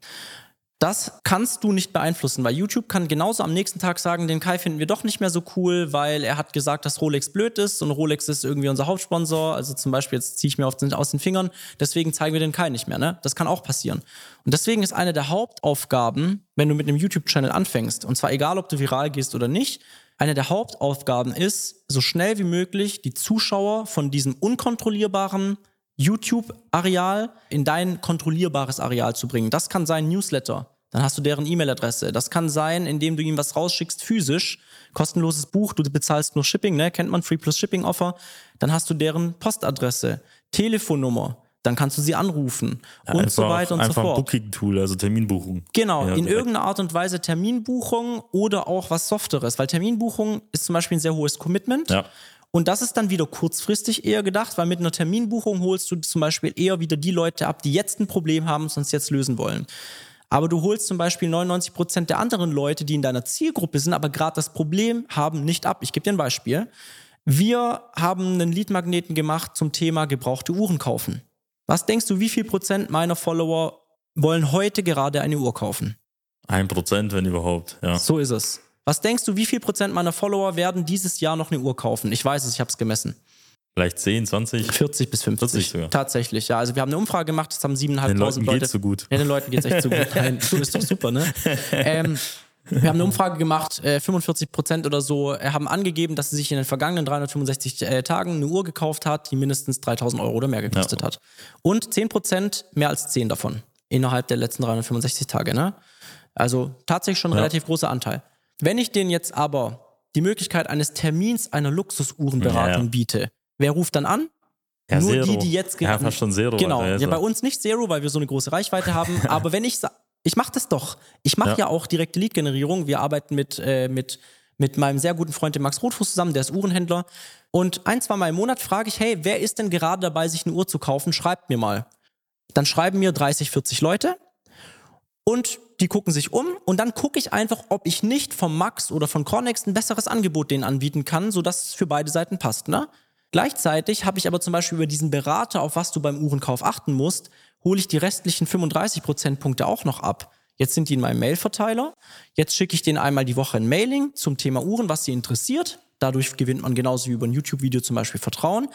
Das kannst du nicht beeinflussen, weil YouTube kann genauso am nächsten Tag sagen, den Kai finden wir doch nicht mehr so cool, weil er hat gesagt, dass Rolex blöd ist und Rolex ist irgendwie unser Hauptsponsor. Also zum Beispiel, jetzt ziehe ich mir aus den Fingern, deswegen zeigen wir den Kai nicht mehr. Ne? Das kann auch passieren. Und deswegen ist eine der Hauptaufgaben, wenn du mit einem YouTube-Channel anfängst, und zwar egal, ob du viral gehst oder nicht, eine der Hauptaufgaben ist, so schnell wie möglich die Zuschauer von diesem unkontrollierbaren YouTube-Areal in dein kontrollierbares Areal zu bringen. Das kann sein Newsletter. Dann hast du deren E-Mail-Adresse. Das kann sein, indem du ihm was rausschickst physisch. Kostenloses Buch, du bezahlst nur Shipping, ne? Kennt man Free Plus Shipping Offer. Dann hast du deren Postadresse, Telefonnummer. Dann kannst du sie anrufen ja, und so weiter und so fort.
Einfach ein Booking-Tool, also Terminbuchung.
Genau, ja, in irgendeiner Art und Weise Terminbuchung oder auch was Softeres, weil Terminbuchung ist zum Beispiel ein sehr hohes Commitment. Ja. Und das ist dann wieder kurzfristig eher gedacht, weil mit einer Terminbuchung holst du zum Beispiel eher wieder die Leute ab, die jetzt ein Problem haben und sonst jetzt lösen wollen. Aber du holst zum Beispiel 99 Prozent der anderen Leute, die in deiner Zielgruppe sind, aber gerade das Problem haben, nicht ab. Ich gebe dir ein Beispiel. Wir haben einen Leadmagneten gemacht zum Thema gebrauchte Uhren kaufen. Was denkst du, wie viel Prozent meiner Follower wollen heute gerade eine Uhr kaufen?
Ein Prozent, wenn überhaupt, ja.
So ist es. Was denkst du, wie viel Prozent meiner Follower werden dieses Jahr noch eine Uhr kaufen? Ich weiß es, ich habe es gemessen.
Vielleicht 10, 20?
40 bis 50. 40 sogar. Tatsächlich, ja. Also wir haben eine Umfrage gemacht, das haben 7.500 Leute. Den Leuten
geht's so gut.
Ja, den Leuten geht's echt so gut. Nein, du bist doch super, ne? ähm, wir haben eine Umfrage gemacht, äh, 45 Prozent oder so äh, haben angegeben, dass sie sich in den vergangenen 365 äh, Tagen eine Uhr gekauft hat, die mindestens 3000 Euro oder mehr gekostet ja. hat. Und 10 Prozent mehr als 10 davon innerhalb der letzten 365 Tage. Ne? Also tatsächlich schon ein ja. relativ großer Anteil. Wenn ich denen jetzt aber die Möglichkeit eines Termins einer Luxusuhrenberatung ja, biete, wer ruft dann an?
Ja,
Nur
Zero.
die, die jetzt
Ja, fast schon Zero.
Genau. Ja, bei uns nicht Zero, weil wir so eine große Reichweite haben. aber wenn ich ich mache das doch. Ich mache ja. ja. auch direkte Lead-Generierung. Wir arbeiten mit, äh, mit, mit meinem sehr guten Freund, dem Max Rotfuß, zusammen, der ist Uhrenhändler. Und ein, zwei Mal im Monat frage ich, hey, wer ist denn gerade dabei, sich eine Uhr zu kaufen? Schreibt mir mal. Dann schreiben mir 30, 40 Leute und die gucken sich um und dann gucke ich einfach, ob ich nicht vom Max oder von Cornex ein besseres Angebot denen anbieten kann, sodass es für beide Seiten passt. Ne? Gleichzeitig habe ich aber zum Beispiel über diesen Berater, auf was du beim Uhrenkauf achten musst, hole ich die restlichen 35 Prozentpunkte auch noch ab. Jetzt sind die in meinem Mailverteiler. Jetzt schicke ich denen einmal die Woche ein Mailing zum Thema Uhren, was sie interessiert. Dadurch gewinnt man genauso wie über ein YouTube-Video zum Beispiel Vertrauen.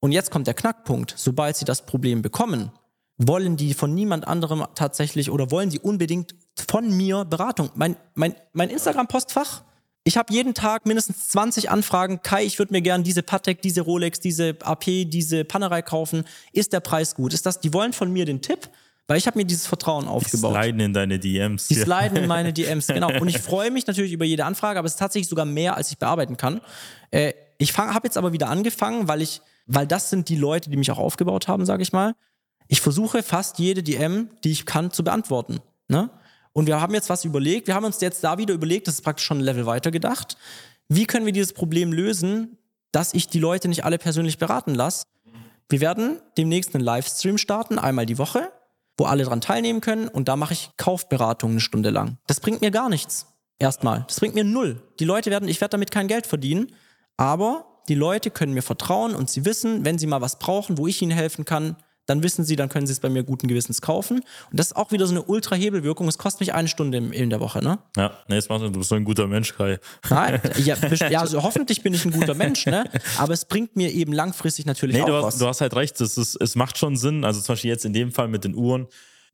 Und jetzt kommt der Knackpunkt. Sobald sie das Problem bekommen, wollen die von niemand anderem tatsächlich oder wollen sie unbedingt von mir Beratung. Mein, mein, mein Instagram-Postfach, ich habe jeden Tag mindestens 20 Anfragen. Kai, ich würde mir gerne diese Patek, diese Rolex, diese AP, diese Panerei kaufen. Ist der Preis gut? Ist das, die wollen von mir den Tipp, weil ich habe mir dieses Vertrauen aufgebaut. Die
sliden in deine DMs.
Die sliden in meine DMs, genau. Und ich freue mich natürlich über jede Anfrage, aber es ist tatsächlich sogar mehr, als ich bearbeiten kann. Äh, ich habe jetzt aber wieder angefangen, weil ich, weil das sind die Leute, die mich auch aufgebaut haben, sage ich mal. Ich versuche fast jede DM, die ich kann, zu beantworten. Ne? Und wir haben jetzt was überlegt. Wir haben uns jetzt da wieder überlegt, das ist praktisch schon ein Level weiter gedacht. Wie können wir dieses Problem lösen, dass ich die Leute nicht alle persönlich beraten lasse? Wir werden demnächst einen Livestream starten, einmal die Woche, wo alle dran teilnehmen können. Und da mache ich Kaufberatung eine Stunde lang. Das bringt mir gar nichts. Erstmal. Das bringt mir null. Die Leute werden, ich werde damit kein Geld verdienen. Aber die Leute können mir vertrauen und sie wissen, wenn sie mal was brauchen, wo ich ihnen helfen kann, dann wissen sie, dann können sie es bei mir guten Gewissens kaufen. Und das ist auch wieder so eine Ultra-Hebelwirkung. Es kostet mich eine Stunde in der Woche, ne?
Ja, nee, jetzt machst du, du bist so ein guter Mensch, Kai.
Nein, ja, ja also hoffentlich bin ich ein guter Mensch, ne? Aber es bringt mir eben langfristig natürlich nee, auch
du hast,
was.
Du hast halt recht, es, ist, es macht schon Sinn. Also zum Beispiel jetzt in dem Fall mit den Uhren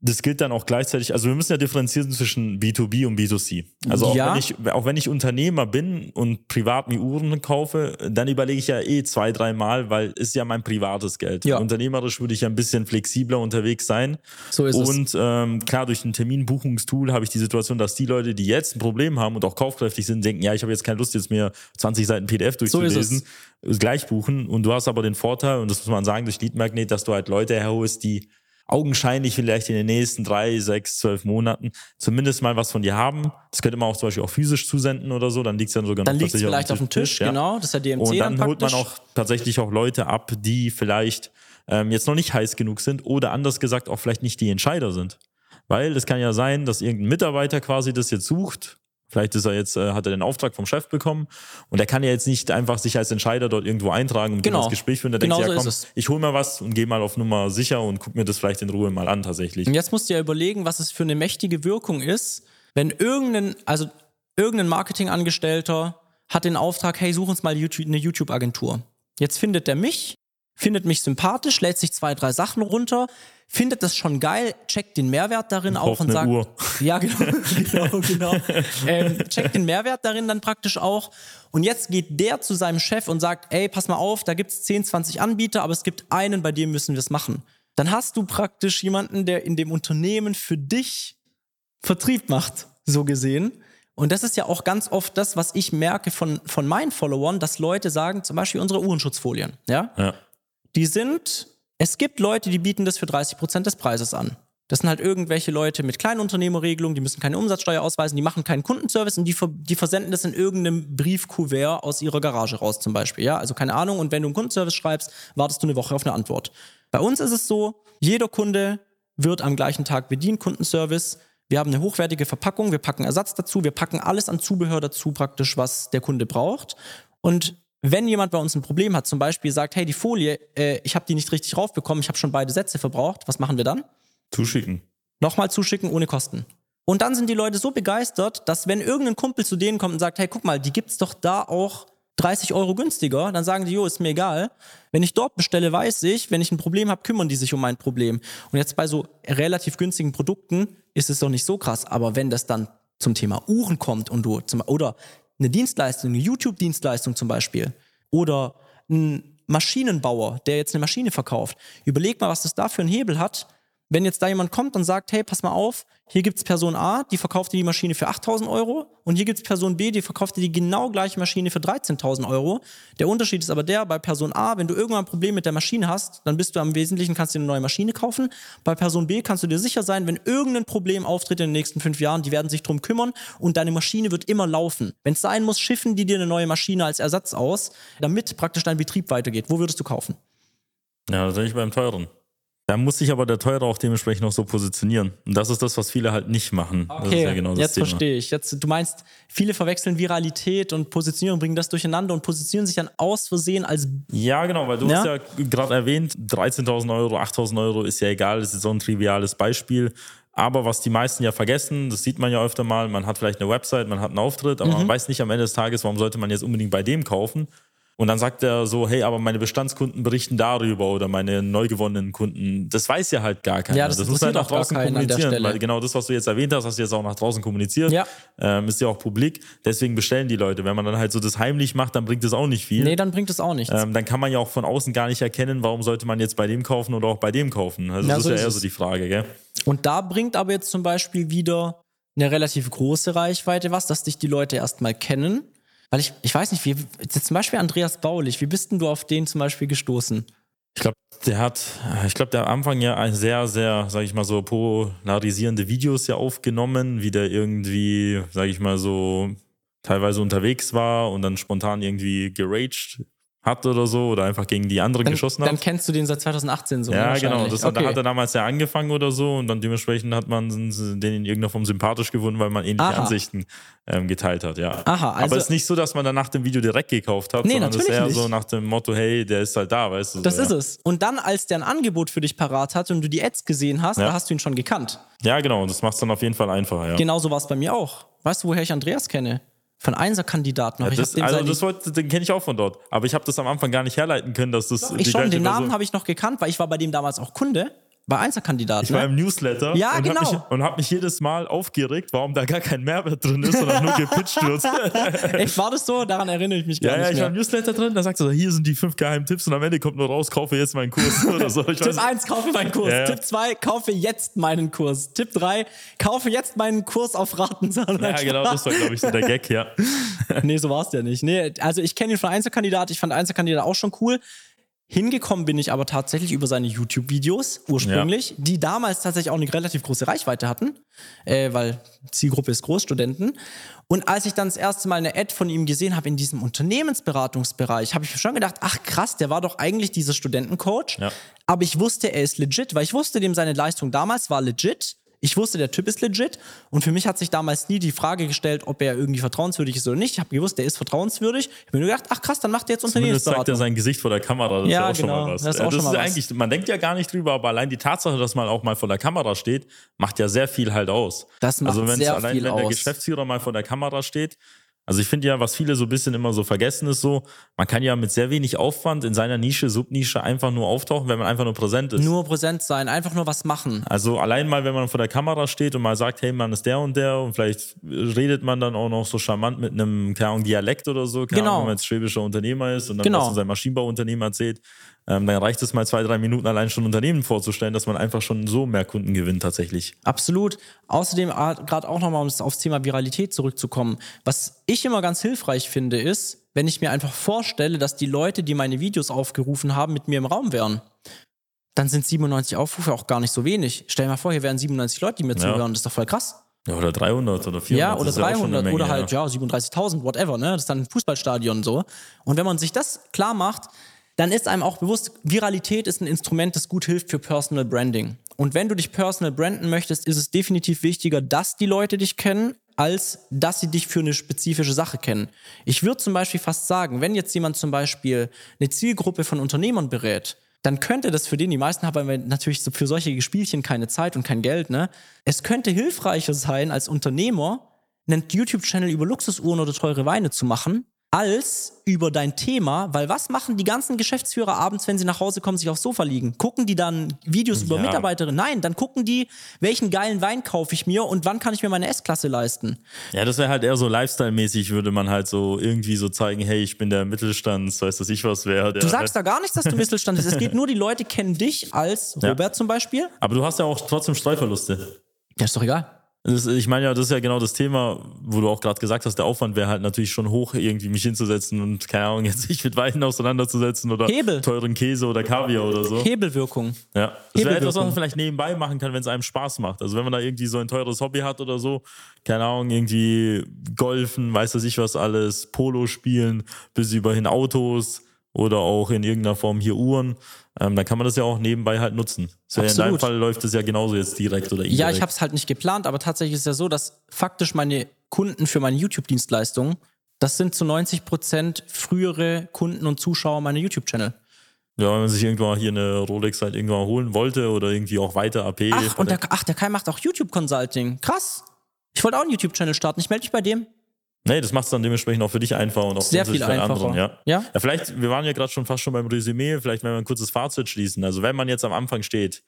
das gilt dann auch gleichzeitig, also wir müssen ja differenzieren zwischen B2B und B2C. Also auch, ja. wenn ich, auch wenn ich Unternehmer bin und privat mir Uhren kaufe, dann überlege ich ja eh zwei, dreimal, weil ist ja mein privates Geld. Ja. Unternehmerisch würde ich ja ein bisschen flexibler unterwegs sein.
So ist
und, es. Und ähm, klar, durch ein Terminbuchungstool habe ich die Situation, dass die Leute, die jetzt ein Problem haben und auch kaufkräftig sind, denken, ja, ich habe jetzt keine Lust, jetzt mir 20 Seiten PDF durchzulesen, so gleich buchen. Und du hast aber den Vorteil, und das muss man sagen, durch Lead Magnet, dass du halt Leute herholst, die augenscheinlich vielleicht in den nächsten drei, sechs, zwölf Monaten zumindest mal was von dir haben. Das könnte man auch zum Beispiel auch physisch zusenden oder so, dann liegt es dann sogar
dann noch vielleicht auf dem Tisch, Tisch ja. genau, das ist ja DMC
Und dann, dann holt man auch tatsächlich auch Leute ab, die vielleicht ähm, jetzt noch nicht heiß genug sind oder anders gesagt auch vielleicht nicht die Entscheider sind. Weil es kann ja sein, dass irgendein Mitarbeiter quasi das jetzt sucht, Vielleicht ist er jetzt, äh, hat er den Auftrag vom Chef bekommen und er kann ja jetzt nicht einfach sich als Entscheider dort irgendwo eintragen und genau. das Gespräch führen. Der genau denkt sich, ja komm, ich hole mal was und gehe mal auf Nummer sicher und guck mir das vielleicht in Ruhe mal an tatsächlich.
Und jetzt musst du ja überlegen, was es für eine mächtige Wirkung ist, wenn irgendein, also irgendein Marketingangestellter hat den Auftrag, hey, such uns mal YouTube, eine YouTube-Agentur. Jetzt findet er mich, findet mich sympathisch, lädt sich zwei, drei Sachen runter, findet das schon geil, checkt den Mehrwert darin auch und sagt, Uhr. ja genau, genau, genau, ähm, checkt den Mehrwert darin dann praktisch auch. Und jetzt geht der zu seinem Chef und sagt, ey, pass mal auf, da gibt's 10, 20 Anbieter, aber es gibt einen, bei dem müssen wir es machen. Dann hast du praktisch jemanden, der in dem Unternehmen für dich Vertrieb macht, so gesehen. Und das ist ja auch ganz oft das, was ich merke von, von meinen Followern, dass Leute sagen, zum Beispiel unsere Uhrenschutzfolien, ja? ja. Die sind, es gibt Leute, die bieten das für 30 Prozent des Preises an. Das sind halt irgendwelche Leute mit Kleinunternehmerregelung, die müssen keine Umsatzsteuer ausweisen, die machen keinen Kundenservice und die, die versenden das in irgendeinem Briefkuvert aus ihrer Garage raus zum Beispiel. Ja, also keine Ahnung. Und wenn du einen Kundenservice schreibst, wartest du eine Woche auf eine Antwort. Bei uns ist es so, jeder Kunde wird am gleichen Tag bedient, Kundenservice. Wir haben eine hochwertige Verpackung, wir packen Ersatz dazu, wir packen alles an Zubehör dazu praktisch, was der Kunde braucht. Und wenn jemand bei uns ein Problem hat, zum Beispiel sagt, hey, die Folie, äh, ich habe die nicht richtig raufbekommen, ich habe schon beide Sätze verbraucht, was machen wir dann?
Zuschicken.
Nochmal zuschicken ohne Kosten. Und dann sind die Leute so begeistert, dass wenn irgendein Kumpel zu denen kommt und sagt, hey, guck mal, die gibt's doch da auch 30 Euro günstiger, dann sagen die, jo, ist mir egal. Wenn ich dort bestelle, weiß ich, wenn ich ein Problem habe, kümmern die sich um mein Problem. Und jetzt bei so relativ günstigen Produkten ist es doch nicht so krass. Aber wenn das dann zum Thema Uhren kommt und du zum, oder eine Dienstleistung, eine YouTube-Dienstleistung zum Beispiel, oder ein Maschinenbauer, der jetzt eine Maschine verkauft, überleg mal, was das da für einen Hebel hat, wenn jetzt da jemand kommt und sagt, hey, pass mal auf, hier gibt es Person A, die verkauft dir die Maschine für 8.000 Euro und hier gibt es Person B, die verkauft dir die genau gleiche Maschine für 13.000 Euro. Der Unterschied ist aber der, bei Person A, wenn du irgendwann ein Problem mit der Maschine hast, dann bist du am Wesentlichen, kannst du eine neue Maschine kaufen. Bei Person B kannst du dir sicher sein, wenn irgendein Problem auftritt in den nächsten fünf Jahren, die werden sich drum kümmern und deine Maschine wird immer laufen. Wenn es sein muss, schiffen die dir eine neue Maschine als Ersatz aus, damit praktisch dein Betrieb weitergeht. Wo würdest du kaufen?
Ja, natürlich beim teuren. Da muss sich aber der Teure auch dementsprechend noch so positionieren. Und das ist das, was viele halt nicht machen.
Okay, ja genau jetzt Thema. verstehe ich. Jetzt, du meinst, viele verwechseln Viralität und Positionierung, bringen das durcheinander und positionieren sich dann aus Versehen als.
Ja, genau, weil du ja? hast ja gerade erwähnt, 13.000 Euro, 8.000 Euro ist ja egal, das ist so ein triviales Beispiel. Aber was die meisten ja vergessen, das sieht man ja öfter mal, man hat vielleicht eine Website, man hat einen Auftritt, aber mhm. man weiß nicht am Ende des Tages, warum sollte man jetzt unbedingt bei dem kaufen. Und dann sagt er so, hey, aber meine Bestandskunden berichten darüber oder meine neu gewonnenen Kunden. Das weiß ja halt gar keiner. Ja, das, das muss halt nach draußen kommunizieren. Weil genau das, was du jetzt erwähnt hast, hast du jetzt auch nach draußen kommuniziert. Ja. Ähm, ist ja auch publik. Deswegen bestellen die Leute. Wenn man dann halt so das heimlich macht, dann bringt das auch nicht viel.
Nee, dann bringt es auch nichts.
Ähm, dann kann man ja auch von außen gar nicht erkennen, warum sollte man jetzt bei dem kaufen oder auch bei dem kaufen. Also ja, das so ist ja eher so die Frage, gell?
Und da bringt aber jetzt zum Beispiel wieder eine relativ große Reichweite was, dass dich die Leute erstmal kennen weil ich, ich weiß nicht, wie, zum Beispiel Andreas Baulich, wie bist denn du auf den zum Beispiel gestoßen?
Ich glaube, der hat, ich glaube, der am Anfang ja sehr, sehr, sage ich mal so, polarisierende Videos ja aufgenommen, wie der irgendwie, sage ich mal so, teilweise unterwegs war und dann spontan irgendwie geraged hat oder so oder einfach gegen die anderen
dann,
geschossen hat.
Dann kennst du den seit 2018 so.
Ja, genau. Das okay. hat er damals ja angefangen oder so und dann dementsprechend hat man den in irgendeiner Form sympathisch gefunden, weil man ähnliche Aha. Ansichten ähm, geteilt hat, ja. Aha, also Aber es ist nicht so, dass man dann nach dem Video direkt gekauft hat, nee, sondern es ist eher nicht. so nach dem Motto, hey, der ist halt da, weißt du.
Das
so,
ist ja. es. Und dann, als der ein Angebot für dich parat hat und du die Ads gesehen hast, ja. da hast du ihn schon gekannt.
Ja, genau. Und das macht es dann auf jeden Fall einfacher, ja.
Genauso war es bei mir auch. Weißt du, woher ich Andreas kenne? Von Einser-Kandidaten.
Ja, das, also das wollte, den kenne ich auch von dort. Aber ich habe das am Anfang gar nicht herleiten können, dass das.
Doch, ich schon, den Namen habe ich noch gekannt, weil ich war bei dem damals auch Kunde bei Einzelkandidaten.
Ich war ne? im Newsletter
ja, und
genau.
habe
mich, hab mich jedes Mal aufgeregt, warum da gar kein Mehrwert drin ist, sondern nur gepitcht wird.
Echt, war das so? Daran erinnere ich mich gar ja, nicht Ja,
ich
mehr.
war im Newsletter drin, da sagst du, hier sind die fünf geheimen Tipps und am Ende kommt nur raus, kaufe jetzt meinen Kurs oder so.
Ich Tipp 1, kaufe meinen Kurs. Ja, Tipp 2, kaufe jetzt meinen Kurs. Tipp 3, kaufe jetzt meinen Kurs auf Raten.
Ja, genau, das war, glaube ich, so der Gag, ja.
nee, so war es ja nicht. Nee, also ich kenne ihn von Einzelkandidat, ich fand Einzelkandidat auch schon cool. Hingekommen bin ich aber tatsächlich über seine YouTube-Videos ursprünglich, ja. die damals tatsächlich auch eine relativ große Reichweite hatten, äh, weil Zielgruppe ist Großstudenten. Und als ich dann das erste Mal eine Ad von ihm gesehen habe in diesem Unternehmensberatungsbereich, habe ich mir schon gedacht, ach krass, der war doch eigentlich dieser Studentencoach. Ja. Aber ich wusste, er ist legit, weil ich wusste, dem seine Leistung damals war legit Ich wusste, der Typ ist legit und für mich hat sich damals nie die Frage gestellt, ob er irgendwie vertrauenswürdig ist oder nicht. Ich habe gewusst, der ist vertrauenswürdig. Ich habe mir nur gedacht, ach krass, dann macht er jetzt Unternehmensberatung.
zeigt er sein Gesicht vor der Kamera, das
Ja,
ist ja auch
genau,
schon mal was.
das ist auch schon mal was.
eigentlich, man denkt ja gar nicht drüber, aber allein die Tatsache, dass man auch mal vor der Kamera steht, macht ja sehr viel halt aus.
Das macht
also
sehr
allein,
viel
wenn der
aus.
Geschäftsführer mal vor der Kamera steht, also ich finde ja, was viele so ein bisschen immer so vergessen ist so, man kann ja mit sehr wenig Aufwand in seiner Nische, Subnische einfach nur auftauchen, wenn man einfach nur präsent ist.
Nur präsent sein, einfach nur was machen.
Also allein mal, wenn man vor der Kamera steht und mal sagt, hey, man ist der und der und vielleicht redet man dann auch noch so charmant mit einem, keine Ahnung, Dialekt oder so, keine
Genau.
Ahnung, wenn man jetzt schwäbischer Unternehmer ist und dann
Genau.
was von seinem Maschinenbauunternehmen erzählt, ähm, dann reicht es mal zwei, drei Minuten allein schon Unternehmen vorzustellen, dass man einfach schon so mehr Kunden gewinnt tatsächlich.
Absolut. Außerdem gerade auch nochmal, um aufs Thema Viralität zurückzukommen. Was ich immer ganz hilfreich finde, ist, wenn ich mir einfach vorstelle, dass die Leute, die meine Videos aufgerufen haben, mit mir im Raum wären. Dann sind 97 Aufrufe auch gar nicht so wenig. Stell dir mal vor, hier wären 97 Leute, die mir zuhören. Das ist doch voll krass.
Ja, oder 300 oder 400.
Ja, oder
das ist ja auch schon eine
300
Menge,
oder halt, ja, 37.000, whatever, ne? Das ist dann ein Fußballstadion und so. Und wenn man sich das klar macht, dann ist einem auch bewusst, Viralität ist ein Instrument, das gut hilft für Personal Branding. Und wenn du dich personal branden möchtest, ist es definitiv wichtiger, dass die Leute dich kennen, als dass sie dich für eine spezifische Sache kennen. Ich würde zum Beispiel fast sagen, wenn jetzt jemand zum Beispiel eine Zielgruppe von Unternehmern berät, dann könnte das für den, die meisten haben wir natürlich für solche Spielchen keine Zeit und kein Geld, ne? Es könnte hilfreicher sein, als Unternehmer einen YouTube-Channel über Luxusuhren oder teure Weine zu machen, als über dein Thema, weil was machen die ganzen Geschäftsführer abends, wenn sie nach Hause kommen, sich aufs Sofa liegen? Gucken die dann Videos über
Ja.
Mitarbeiterinnen? Nein, dann gucken die, welchen geilen Wein kaufe ich mir und wann kann ich mir meine S-Klasse leisten?
Ja, das wäre halt eher so Lifestyle-mäßig, würde man halt so irgendwie so zeigen, hey, ich bin der Mittelstands, weiß das ich was wäre.
Du sagst da gar nichts, dass du Mittelstand bist. Es geht nur, die Leute kennen dich als
Ja.
Robert zum Beispiel.
Aber du hast ja auch trotzdem Streuverluste.
Ja, ist doch egal.
Das, ich meine ja, das ist ja genau das Thema, wo du auch gerade gesagt hast, der Aufwand wäre halt natürlich schon hoch, irgendwie mich hinzusetzen und, keine Ahnung, jetzt sich mit Weinen auseinanderzusetzen oder
Hebel.
teuren Käse oder Kaviar oder so.
Hebelwirkung.
Ja. Das wäre etwas, was man vielleicht nebenbei machen kann, wenn es einem Spaß macht. Also wenn man da irgendwie so ein teures Hobby hat oder so, keine Ahnung, irgendwie Golfen, weiß das ich was alles, Polo spielen, bis überhin Autos oder auch in irgendeiner Form hier Uhren, ähm, dann kann man das ja auch nebenbei halt nutzen. So in deinem
Absolut.
Fall läuft es ja genauso jetzt direkt oder indirekt.
Ja, ich habe es halt nicht geplant, aber tatsächlich ist es ja so, dass faktisch meine Kunden für meine YouTube-Dienstleistungen, das sind zu 90 Prozent frühere Kunden und Zuschauer meiner YouTube-Channel.
Ja, wenn man sich irgendwann hier eine Rolex halt irgendwann holen wollte oder irgendwie auch weiter AP.
Ach, und der, ach, der Kai macht auch YouTube-Consulting. Krass. Ich wollte auch einen YouTube-Channel starten. Ich melde mich bei dem.
Nee, das macht es dann dementsprechend auch für dich einfach und auch
Sehr viel einfacher.
anderen, ja.
Ja?
ja. Vielleicht, wir waren ja gerade schon fast schon beim Resümee, vielleicht wenn wir ein kurzes Fazit schließen. Also wenn man jetzt am Anfang steht,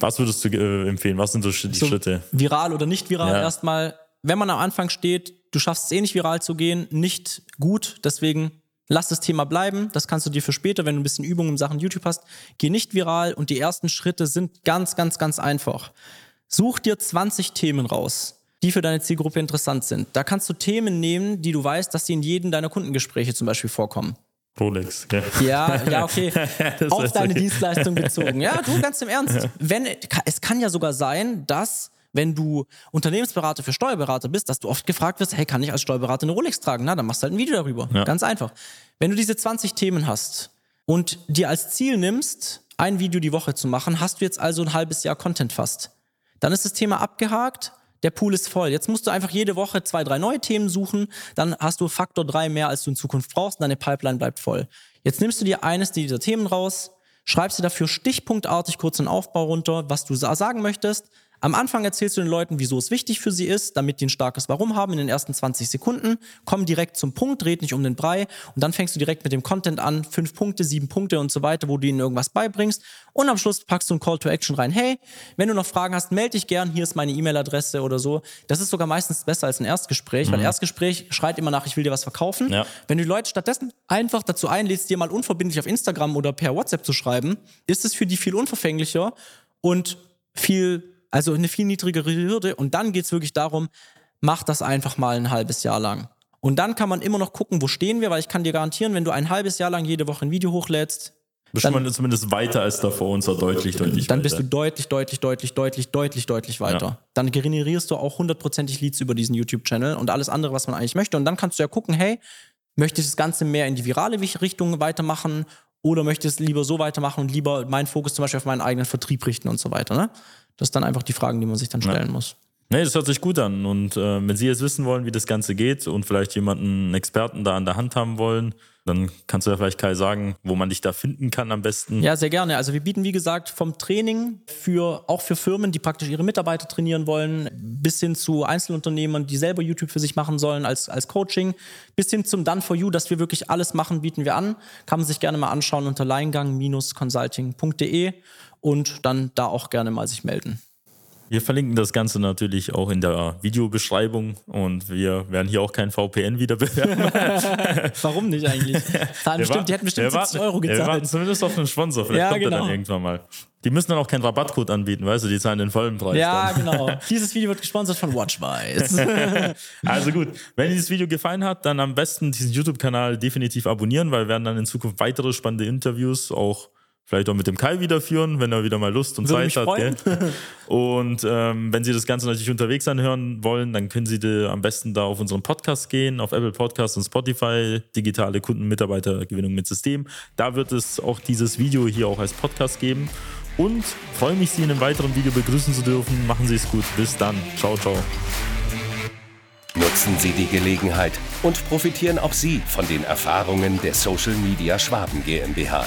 was würdest du äh, empfehlen? Was sind so die
So
Schritte?
Viral oder nicht viral
Ja.
erstmal. Wenn man am Anfang steht, du schaffst es eh nicht viral zu gehen, nicht gut, deswegen lass das Thema bleiben. Das kannst du dir für später, wenn du ein bisschen Übung in Sachen YouTube hast, geh nicht viral und die ersten Schritte sind ganz, ganz, ganz einfach. Such dir 20 Themen raus, die für deine Zielgruppe interessant sind. Da kannst du Themen nehmen, die du weißt, dass sie in jedem deiner Kundengespräche zum Beispiel vorkommen.
Rolex, gell?
Ja, ja, okay.
Das
Auf deine
okay.
Dienstleistung bezogen. Ja, du ganz im Ernst. Wenn, es kann ja sogar sein, dass wenn du Unternehmensberater für Steuerberater bist, dass du oft gefragt wirst, hey, kann ich als Steuerberater eine Rolex tragen? Na, dann machst du halt ein Video darüber.
Ja.
Ganz einfach. Wenn du diese 20 Themen hast und dir als Ziel nimmst, ein Video die Woche zu machen, hast du jetzt also ein halbes Jahr Content fast. Dann ist das Thema abgehakt. Der Pool ist voll. Jetzt musst du einfach jede Woche zwei, drei neue Themen suchen. Dann hast du Faktor drei mehr, als du in Zukunft brauchst. Und deine Pipeline bleibt voll. Jetzt nimmst du dir eines dieser Themen raus, schreibst dir dafür stichpunktartig kurz einen Aufbau runter, was du sa- sagen möchtest. Am Anfang erzählst du den Leuten, wieso es wichtig für sie ist, damit die ein starkes Warum haben in den ersten 20 Sekunden. Komm direkt zum Punkt, red nicht um den Brei. Und dann fängst du direkt mit dem Content an. Fünf Punkte, sieben Punkte und so weiter, wo du ihnen irgendwas beibringst. Und am Schluss packst du ein Call to Action rein. Hey, wenn du noch Fragen hast, melde dich gern. Hier ist meine E-Mail-Adresse oder so. Das ist sogar meistens besser als ein Erstgespräch, weil Erstgespräch schreit immer nach, ich will dir was verkaufen.
Ja.
Wenn du die Leute stattdessen einfach dazu einlädst, dir mal unverbindlich auf Instagram oder per WhatsApp zu schreiben, ist es für die viel unverfänglicher und viel, also eine viel niedrigere Hürde. Und dann geht's wirklich darum, mach das einfach mal ein halbes Jahr lang. Und dann kann man immer noch gucken, wo stehen wir, weil ich kann dir garantieren, wenn du ein halbes Jahr lang jede Woche ein Video hochlädst,
Bist du mal zumindest weiter als davor und zwar deutlich, deutlich
dann
weiter.
bist du deutlich, deutlich, deutlich, deutlich, deutlich, deutlich weiter.
Ja.
Dann generierst du auch hundertprozentig Leads über diesen YouTube-Channel und alles andere, was man eigentlich möchte. Und dann kannst du ja gucken, hey, möchte ich das Ganze mehr in die virale Richtung weitermachen oder möchte ich es lieber so weitermachen und lieber meinen Fokus zum Beispiel auf meinen eigenen Vertrieb richten und so weiter. Ne? Das sind dann einfach die Fragen, die man sich dann stellen ja. muss.
Nee, das hört sich gut an. Und äh, wenn Sie jetzt wissen wollen, wie das Ganze geht und vielleicht jemanden, einen Experten da an der Hand haben wollen, dann kannst du ja vielleicht Kai sagen, wo man dich da finden kann am besten.
Ja, sehr gerne. Also wir bieten, wie gesagt, vom Training für auch für Firmen, die praktisch ihre Mitarbeiter trainieren wollen, bis hin zu Einzelunternehmern, die selber YouTube für sich machen sollen als, als Coaching, bis hin zum Done for You, dass wir wirklich alles machen, bieten wir an. Kann man sich gerne mal anschauen unter leingang-consulting.de und dann da auch gerne mal sich melden.
Wir verlinken das Ganze natürlich auch in der Videobeschreibung und wir werden hier auch kein VPN wieder bewerben.
Warum nicht eigentlich? Zahlen bestimmt, die hätten bestimmt 70 Euro gezahlt. Wir warten
zumindest auf einen Sponsor, vielleicht ja, kommt genau. er dann irgendwann mal. Die müssen dann auch keinen Rabattcode anbieten, weißt du, die zahlen den vollen Preis.
Ja,
dann.
genau. Dieses Video wird gesponsert von Watchwise.
also gut, wenn dieses Video gefallen hat, dann am besten diesen YouTube-Kanal definitiv abonnieren, weil wir werden dann in Zukunft weitere spannende Interviews auch vielleicht auch mit dem Kai wieder führen, wenn er wieder mal Lust und Würde Zeit hat. Gell? Und ähm, wenn Sie das Ganze natürlich unterwegs anhören wollen, dann können Sie am besten da auf unseren Podcast gehen, auf Apple Podcasts und Spotify, digitale Kundenmitarbeitergewinnung mit System. Da wird es auch dieses Video hier auch als Podcast geben. Und freue mich, Sie in einem weiteren Video begrüßen zu dürfen. Machen Sie es gut. Bis dann. Ciao, ciao.
Nutzen Sie die Gelegenheit und profitieren auch Sie von den Erfahrungen der Social Media Schwaben GmbH.